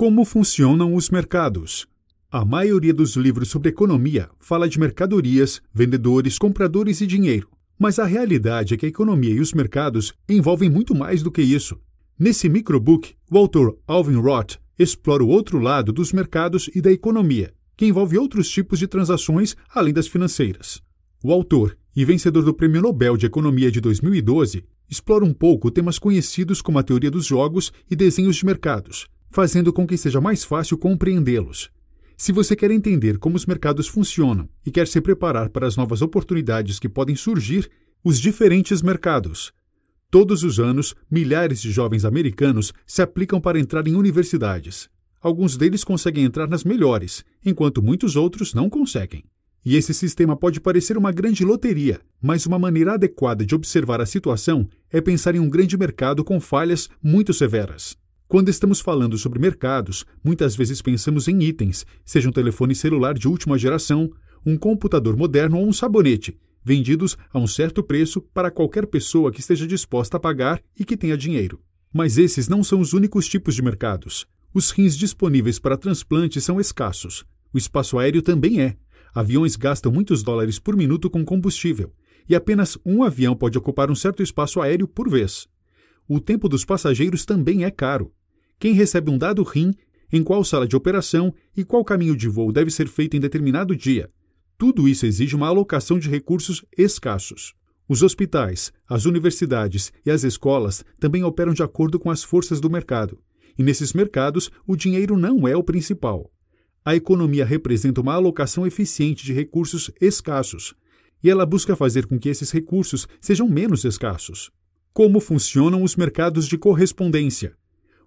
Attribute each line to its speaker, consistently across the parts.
Speaker 1: Como funcionam os mercados? A maioria dos livros sobre economia fala de mercadorias, vendedores, compradores e dinheiro. Mas a realidade é que a economia e os mercados envolvem muito mais do que isso. Nesse microbook, o autor Alvin Roth explora o outro lado dos mercados e da economia, que envolve outros tipos de transações além das financeiras. O autor e vencedor do Prêmio Nobel de Economia de 2012 explora um pouco temas conhecidos como a teoria dos jogos e desenhos de mercados, fazendo com que seja mais fácil compreendê-los. Se você quer entender como os mercados funcionam e quer se preparar para as novas oportunidades que podem surgir, os diferentes mercados. Todos os anos, milhares de jovens americanos se aplicam para entrar em universidades. Alguns deles conseguem entrar nas melhores, enquanto muitos outros não conseguem. E esse sistema pode parecer uma grande loteria, mas uma maneira adequada de observar a situação é pensar em um grande mercado com falhas muito severas. Quando estamos falando sobre mercados, muitas vezes pensamos em itens, seja um telefone celular de última geração, um computador moderno ou um sabonete, vendidos a um certo preço para qualquer pessoa que esteja disposta a pagar e que tenha dinheiro. Mas esses não são os únicos tipos de mercados. Os rins disponíveis para transplante são escassos. O espaço aéreo também é. Aviões gastam muitos dólares por minuto com combustível, e apenas um avião pode ocupar um certo espaço aéreo por vez. O tempo dos passageiros também é caro quem recebe um dado rim, em qual sala de operação e qual caminho de voo deve ser feito em determinado dia. Tudo isso exige uma alocação de recursos escassos. Os hospitais, as universidades e as escolas também operam de acordo com as forças do mercado. E nesses mercados, o dinheiro não é o principal. A economia representa uma alocação eficiente de recursos escassos, e ela busca fazer com que esses recursos sejam menos escassos. Como funcionam os mercados de correspondência?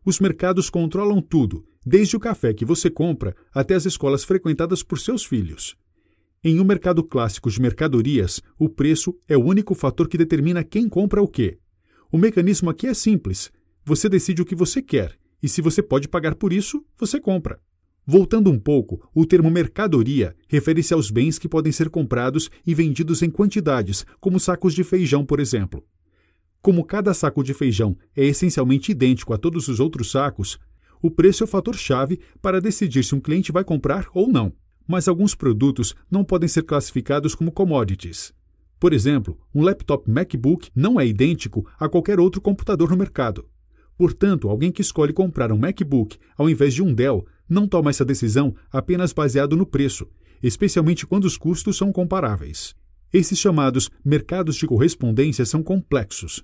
Speaker 1: Os mercados controlam tudo, desde o café que você compra até as escolas frequentadas por seus filhos. Em um mercado clássico de mercadorias, o preço é o único fator que determina quem compra o quê. O mecanismo aqui é simples. Você decide o que você quer, e se você pode pagar por isso, você compra. Voltando um pouco, o termo mercadoria refere-se aos bens que podem ser comprados e vendidos em quantidades, como sacos de feijão, por exemplo. Como cada saco de feijão é essencialmente idêntico a todos os outros sacos, o preço é o fator-chave para decidir se um cliente vai comprar ou não. Mas alguns produtos não podem ser classificados como commodities. Por exemplo, um laptop MacBook não é idêntico a qualquer outro computador no mercado. Portanto, alguém que escolhe comprar um MacBook ao invés de um Dell não toma essa decisão apenas baseado no preço, especialmente quando os custos são comparáveis. Esses chamados mercados de correspondência são complexos,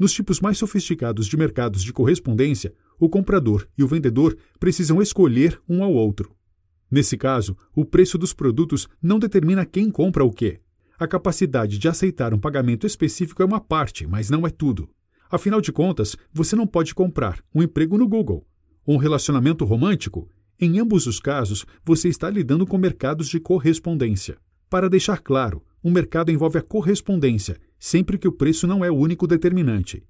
Speaker 1: nos tipos mais sofisticados de mercados de correspondência, o comprador e o vendedor precisam escolher um ao outro. Nesse caso, o preço dos produtos não determina quem compra o quê. A capacidade de aceitar um pagamento específico é uma parte, mas não é tudo. Afinal de contas, você não pode comprar um emprego no Google um relacionamento romântico. Em ambos os casos, você está lidando com mercados de correspondência. Para deixar claro, um mercado envolve a correspondência, sempre que o preço não é o único determinante.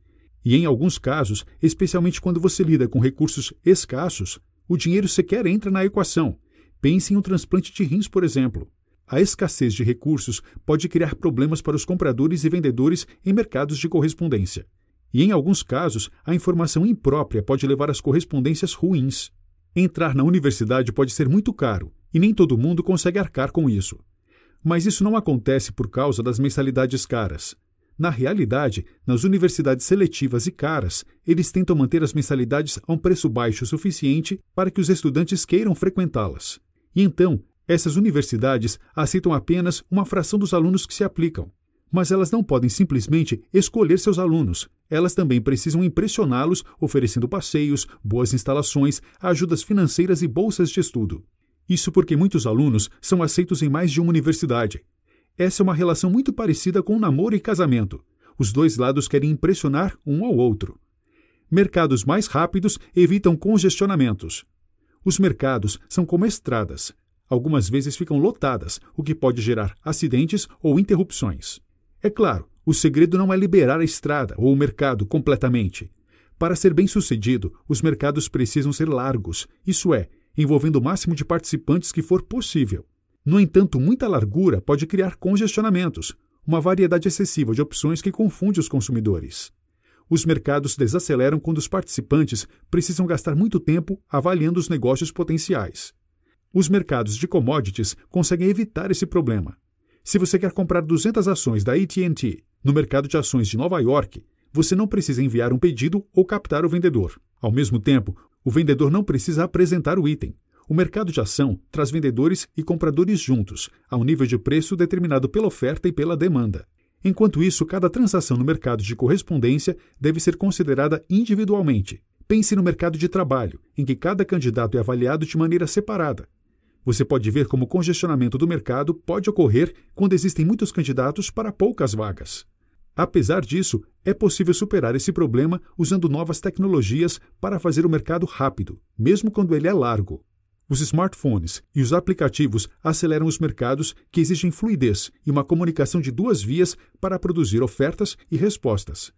Speaker 1: E em alguns casos, especialmente quando você lida com recursos escassos, o dinheiro sequer entra na equação. Pense em um transplante de rins, por exemplo. A escassez de recursos pode criar problemas para os compradores e vendedores em mercados de correspondência. E em alguns casos, a informação imprópria pode levar às correspondências ruins. Entrar na universidade pode ser muito caro, e nem todo mundo consegue arcar com isso. Mas isso não acontece por causa das mensalidades caras. Na realidade, nas universidades seletivas e caras, eles tentam manter as mensalidades a um preço baixo o suficiente para que os estudantes queiram frequentá-las. E então, essas universidades aceitam apenas uma fração dos alunos que se aplicam. Mas elas não podem simplesmente escolher seus alunos. Elas também precisam impressioná-los, oferecendo passeios, boas instalações, ajudas financeiras e bolsas de estudo. Isso porque muitos alunos são aceitos em mais de uma universidade. Essa é uma relação muito parecida com namoro e casamento. Os dois lados querem impressionar um ao outro. Mercados mais rápidos evitam congestionamentos. Os mercados são como estradas. Algumas vezes ficam lotadas, o que pode gerar acidentes ou interrupções. É claro, o segredo não é liberar a estrada ou o mercado completamente. Para ser bem sucedido, os mercados precisam ser largos, isso é, envolvendo o máximo de participantes que for possível. No entanto, muita largura pode criar congestionamentos, uma variedade excessiva de opções que confunde os consumidores. Os mercados desaceleram quando os participantes precisam gastar muito tempo avaliando os negócios potenciais. Os mercados de commodities conseguem evitar esse problema. Se você quer comprar 200 ações da AT&T no mercado de ações de Nova York, você não precisa enviar um pedido ou captar o vendedor. Ao mesmo tempo, o vendedor não precisa apresentar o item. O mercado de ação traz vendedores e compradores juntos, a um nível de preço determinado pela oferta e pela demanda. Enquanto isso, cada transação no mercado de correspondência deve ser considerada individualmente. Pense no mercado de trabalho, em que cada candidato é avaliado de maneira separada. Você pode ver como o congestionamento do mercado pode ocorrer quando existem muitos candidatos para poucas vagas. Apesar disso, é possível superar esse problema usando novas tecnologias para fazer o mercado rápido, mesmo quando ele é largo. Os smartphones e os aplicativos aceleram os mercados que exigem fluidez e uma comunicação de duas vias para produzir ofertas e respostas.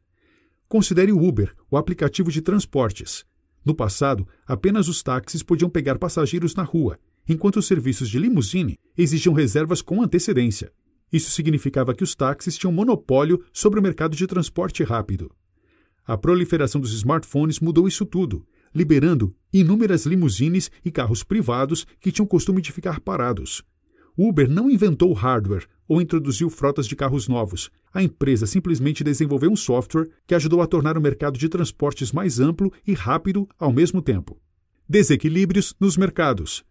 Speaker 1: Considere o Uber, o aplicativo de transportes. No passado, apenas os táxis podiam pegar passageiros na rua enquanto os serviços de limusine exigiam reservas com antecedência. Isso significava que os táxis tinham monopólio sobre o mercado de transporte rápido. A proliferação dos smartphones mudou isso tudo, liberando inúmeras limusines e carros privados que tinham costume de ficar parados. Uber não inventou hardware ou introduziu frotas de carros novos. A empresa simplesmente desenvolveu um software que ajudou a tornar o mercado de transportes mais amplo e rápido ao mesmo tempo. Desequilíbrios nos mercados.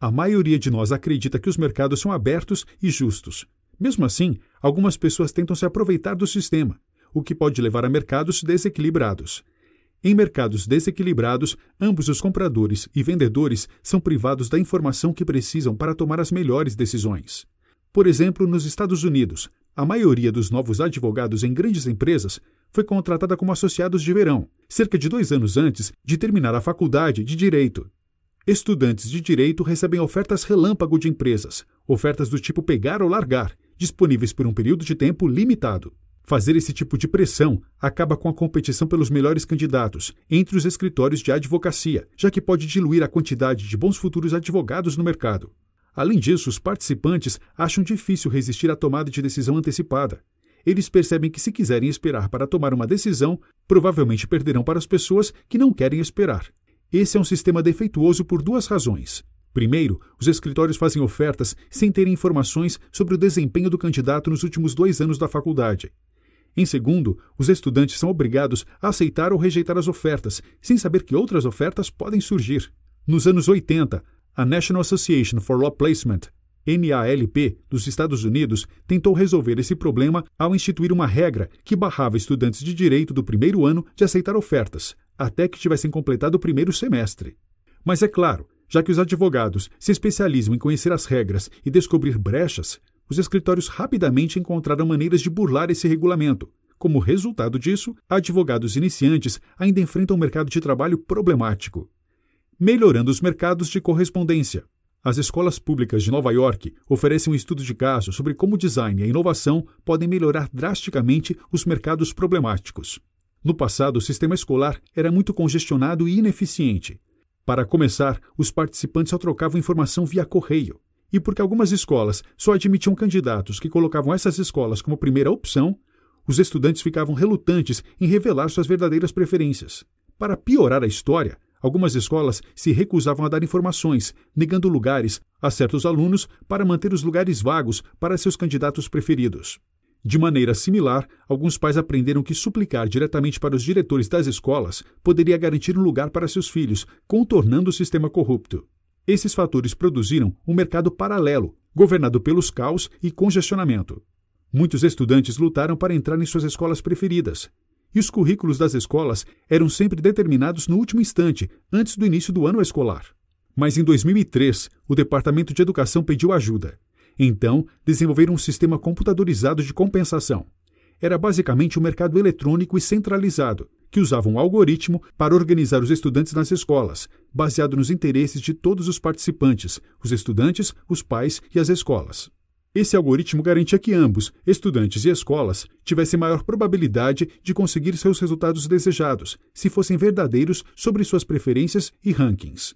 Speaker 1: A maioria de nós acredita que os mercados são abertos e justos. Mesmo assim, algumas pessoas tentam se aproveitar do sistema, o que pode levar a mercados desequilibrados. Em mercados desequilibrados, ambos os compradores e vendedores são privados da informação que precisam para tomar as melhores decisões. Por exemplo, nos Estados Unidos, a maioria dos novos advogados em grandes empresas foi contratada como associados de verão, cerca de dois anos antes de terminar a faculdade de direito. Estudantes de direito recebem ofertas relâmpago de empresas, ofertas do tipo pegar ou largar, disponíveis por um período de tempo limitado. Fazer esse tipo de pressão acaba com a competição pelos melhores candidatos entre os escritórios de advocacia, já que pode diluir a quantidade de bons futuros advogados no mercado. Além disso, os participantes acham difícil resistir à tomada de decisão antecipada. Eles percebem que, se quiserem esperar para tomar uma decisão, provavelmente perderão para as pessoas que não querem esperar. Esse é um sistema defeituoso por duas razões. Primeiro, os escritórios fazem ofertas sem terem informações sobre o desempenho do candidato nos últimos dois anos da faculdade. Em segundo, os estudantes são obrigados a aceitar ou rejeitar as ofertas, sem saber que outras ofertas podem surgir. Nos anos 80, a National Association for Law Placement, NALP, dos Estados Unidos, tentou resolver esse problema ao instituir uma regra que barrava estudantes de direito do primeiro ano de aceitar ofertas, até que tivessem completado o primeiro semestre. Mas é claro, já que os advogados se especializam em conhecer as regras e descobrir brechas, os escritórios rapidamente encontraram maneiras de burlar esse regulamento. Como resultado disso, advogados iniciantes ainda enfrentam um mercado de trabalho problemático. Melhorando os mercados de correspondência. As escolas públicas de Nova York oferecem um estudo de caso sobre como o design e a inovação podem melhorar drasticamente os mercados problemáticos. No passado, o sistema escolar era muito congestionado e ineficiente. Para começar, os participantes só trocavam informação via correio. E porque algumas escolas só admitiam candidatos que colocavam essas escolas como primeira opção, os estudantes ficavam relutantes em revelar suas verdadeiras preferências. Para piorar a história, algumas escolas se recusavam a dar informações, negando lugares a certos alunos para manter os lugares vagos para seus candidatos preferidos. De maneira similar, alguns pais aprenderam que suplicar diretamente para os diretores das escolas poderia garantir um lugar para seus filhos, contornando o sistema corrupto. Esses fatores produziram um mercado paralelo, governado pelos caos e congestionamento. Muitos estudantes lutaram para entrar em suas escolas preferidas, e os currículos das escolas eram sempre determinados no último instante, antes do início do ano escolar. Mas em 2003, o Departamento de Educação pediu ajuda então, desenvolveram um sistema computadorizado de compensação. Era basicamente um mercado eletrônico e centralizado, que usava um algoritmo para organizar os estudantes nas escolas, baseado nos interesses de todos os participantes, os estudantes, os pais e as escolas. Esse algoritmo garantia que ambos, estudantes e escolas, tivessem maior probabilidade de conseguir seus resultados desejados, se fossem verdadeiros sobre suas preferências e rankings.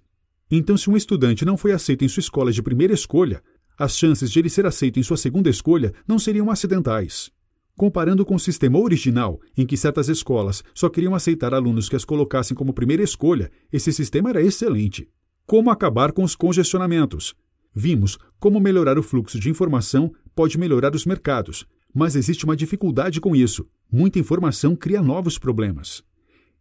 Speaker 1: Então, se um estudante não foi aceito em sua escola de primeira escolha, as chances de ele ser aceito em sua segunda escolha não seriam acidentais. Comparando com o sistema original, em que certas escolas só queriam aceitar alunos que as colocassem como primeira escolha, esse sistema era excelente. Como acabar com os congestionamentos? Vimos como melhorar o fluxo de informação pode melhorar os mercados, mas existe uma dificuldade com isso. Muita informação cria novos problemas.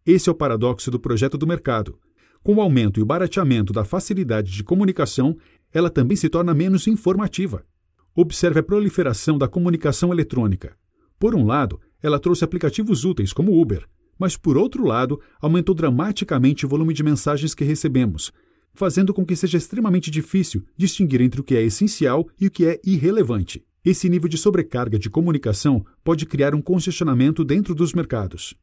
Speaker 1: Esse é o paradoxo do projeto do mercado. Com o aumento e o barateamento da facilidade de comunicação, ela também se torna menos informativa. Observe a proliferação da comunicação eletrônica. Por um lado, ela trouxe aplicativos úteis como Uber, mas por outro lado, aumentou dramaticamente o volume de mensagens que recebemos, fazendo com que seja extremamente difícil distinguir entre o que é essencial e o que é irrelevante. Esse nível de sobrecarga de comunicação pode criar um congestionamento dentro dos mercados.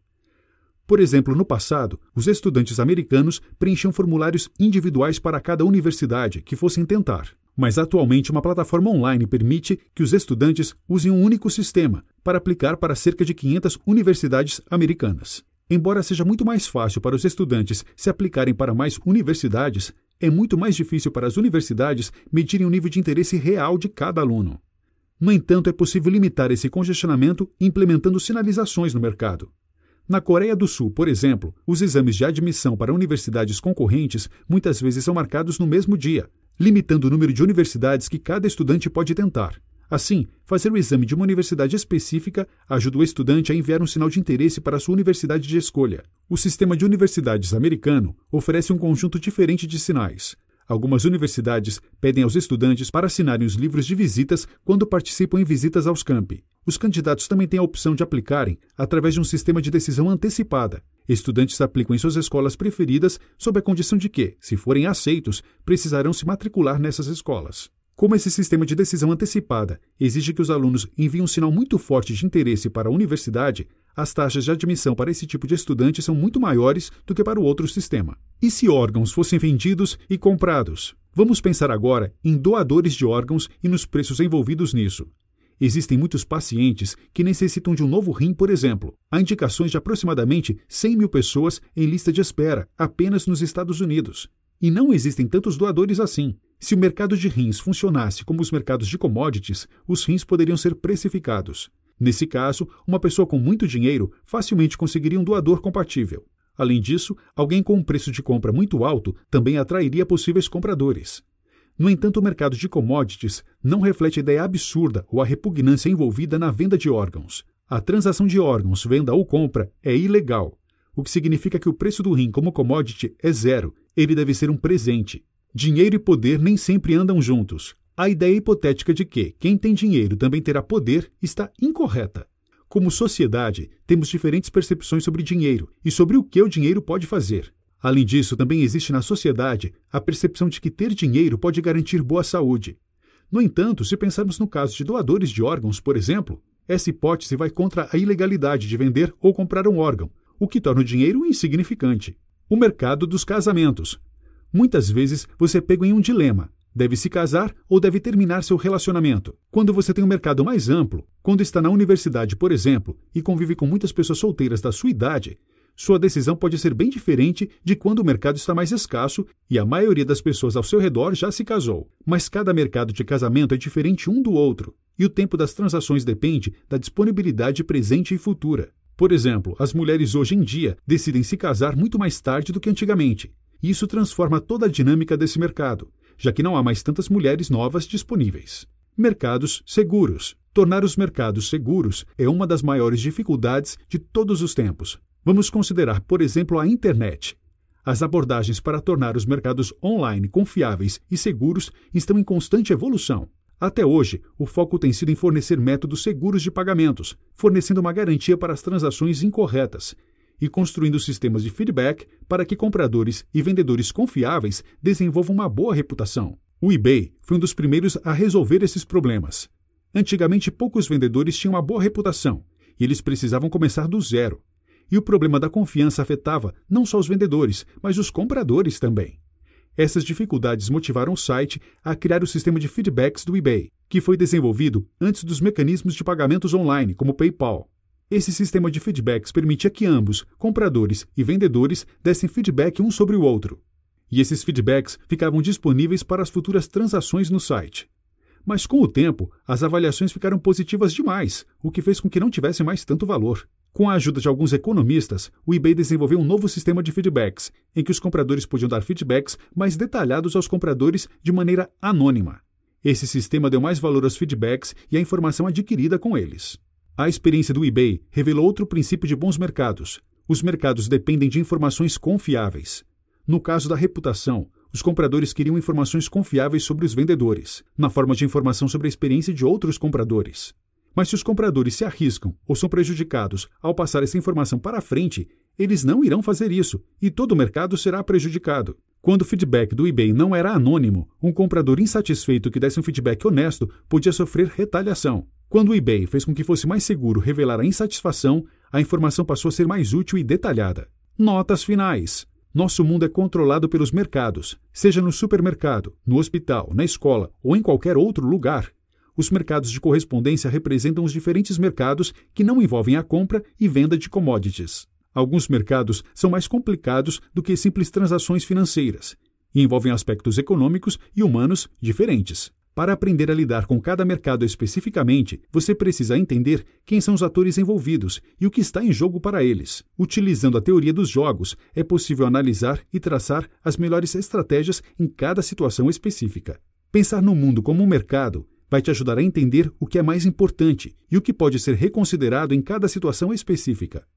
Speaker 1: Por exemplo, no passado, os estudantes americanos preenchiam formulários individuais para cada universidade que fossem tentar. Mas atualmente, uma plataforma online permite que os estudantes usem um único sistema para aplicar para cerca de 500 universidades americanas. Embora seja muito mais fácil para os estudantes se aplicarem para mais universidades, é muito mais difícil para as universidades medirem o nível de interesse real de cada aluno. No entanto, é possível limitar esse congestionamento implementando sinalizações no mercado. Na Coreia do Sul, por exemplo, os exames de admissão para universidades concorrentes muitas vezes são marcados no mesmo dia, limitando o número de universidades que cada estudante pode tentar. Assim, fazer o exame de uma universidade específica ajuda o estudante a enviar um sinal de interesse para sua universidade de escolha. O sistema de universidades americano oferece um conjunto diferente de sinais. Algumas universidades pedem aos estudantes para assinarem os livros de visitas quando participam em visitas aos campi. Os candidatos também têm a opção de aplicarem através de um sistema de decisão antecipada. Estudantes aplicam em suas escolas preferidas sob a condição de que, se forem aceitos, precisarão se matricular nessas escolas. Como esse sistema de decisão antecipada exige que os alunos enviem um sinal muito forte de interesse para a universidade, as taxas de admissão para esse tipo de estudante são muito maiores do que para o outro sistema. E se órgãos fossem vendidos e comprados? Vamos pensar agora em doadores de órgãos e nos preços envolvidos nisso. Existem muitos pacientes que necessitam de um novo rim, por exemplo. Há indicações de aproximadamente 100 mil pessoas em lista de espera apenas nos Estados Unidos. E não existem tantos doadores assim. Se o mercado de rins funcionasse como os mercados de commodities, os rins poderiam ser precificados. Nesse caso, uma pessoa com muito dinheiro facilmente conseguiria um doador compatível. Além disso, alguém com um preço de compra muito alto também atrairia possíveis compradores. No entanto, o mercado de commodities não reflete a ideia absurda ou a repugnância envolvida na venda de órgãos. A transação de órgãos, venda ou compra, é ilegal, o que significa que o preço do rim como commodity é zero, ele deve ser um presente. Dinheiro e poder nem sempre andam juntos. A ideia hipotética de que quem tem dinheiro também terá poder está incorreta. Como sociedade, temos diferentes percepções sobre dinheiro e sobre o que o dinheiro pode fazer. Além disso, também existe na sociedade a percepção de que ter dinheiro pode garantir boa saúde. No entanto, se pensarmos no caso de doadores de órgãos, por exemplo, essa hipótese vai contra a ilegalidade de vender ou comprar um órgão, o que torna o dinheiro insignificante. O mercado dos casamentos. Muitas vezes você é pego em um dilema. Deve se casar ou deve terminar seu relacionamento? Quando você tem um mercado mais amplo, quando está na universidade, por exemplo, e convive com muitas pessoas solteiras da sua idade, sua decisão pode ser bem diferente de quando o mercado está mais escasso e a maioria das pessoas ao seu redor já se casou. Mas cada mercado de casamento é diferente um do outro, e o tempo das transações depende da disponibilidade presente e futura. Por exemplo, as mulheres hoje em dia decidem se casar muito mais tarde do que antigamente, isso transforma toda a dinâmica desse mercado, já que não há mais tantas mulheres novas disponíveis. Mercados seguros. Tornar os mercados seguros é uma das maiores dificuldades de todos os tempos. Vamos considerar, por exemplo, a internet. As abordagens para tornar os mercados online confiáveis e seguros estão em constante evolução. Até hoje, o foco tem sido em fornecer métodos seguros de pagamentos, fornecendo uma garantia para as transações incorretas e construindo sistemas de feedback para que compradores e vendedores confiáveis desenvolvam uma boa reputação. O eBay foi um dos primeiros a resolver esses problemas. Antigamente, poucos vendedores tinham uma boa reputação e eles precisavam começar do zero. E o problema da confiança afetava não só os vendedores, mas os compradores também. Essas dificuldades motivaram o site a criar o sistema de feedbacks do eBay, que foi desenvolvido antes dos mecanismos de pagamentos online, como o PayPal. Esse sistema de feedbacks permitia que ambos, compradores e vendedores, dessem feedback um sobre o outro. E esses feedbacks ficavam disponíveis para as futuras transações no site. Mas com o tempo, as avaliações ficaram positivas demais, o que fez com que não tivesse mais tanto valor. Com a ajuda de alguns economistas, o eBay desenvolveu um novo sistema de feedbacks, em que os compradores podiam dar feedbacks mais detalhados aos compradores de maneira anônima. Esse sistema deu mais valor aos feedbacks e à informação adquirida com eles. A experiência do eBay revelou outro princípio de bons mercados. Os mercados dependem de informações confiáveis. No caso da reputação, os compradores queriam informações confiáveis sobre os vendedores, na forma de informação sobre a experiência de outros compradores. Mas se os compradores se arriscam ou são prejudicados ao passar essa informação para frente, eles não irão fazer isso e todo o mercado será prejudicado. Quando o feedback do eBay não era anônimo, um comprador insatisfeito que desse um feedback honesto podia sofrer retaliação. Quando o eBay fez com que fosse mais seguro revelar a insatisfação, a informação passou a ser mais útil e detalhada. Notas finais. Nosso mundo é controlado pelos mercados, seja no supermercado, no hospital, na escola ou em qualquer outro lugar. Os mercados de correspondência representam os diferentes mercados que não envolvem a compra e venda de commodities. Alguns mercados são mais complicados do que simples transações financeiras e envolvem aspectos econômicos e humanos diferentes. Para aprender a lidar com cada mercado especificamente, você precisa entender quem são os atores envolvidos e o que está em jogo para eles. Utilizando a teoria dos jogos, é possível analisar e traçar as melhores estratégias em cada situação específica. Pensar no mundo como um mercado vai te ajudar a entender o que é mais importante e o que pode ser reconsiderado em cada situação específica.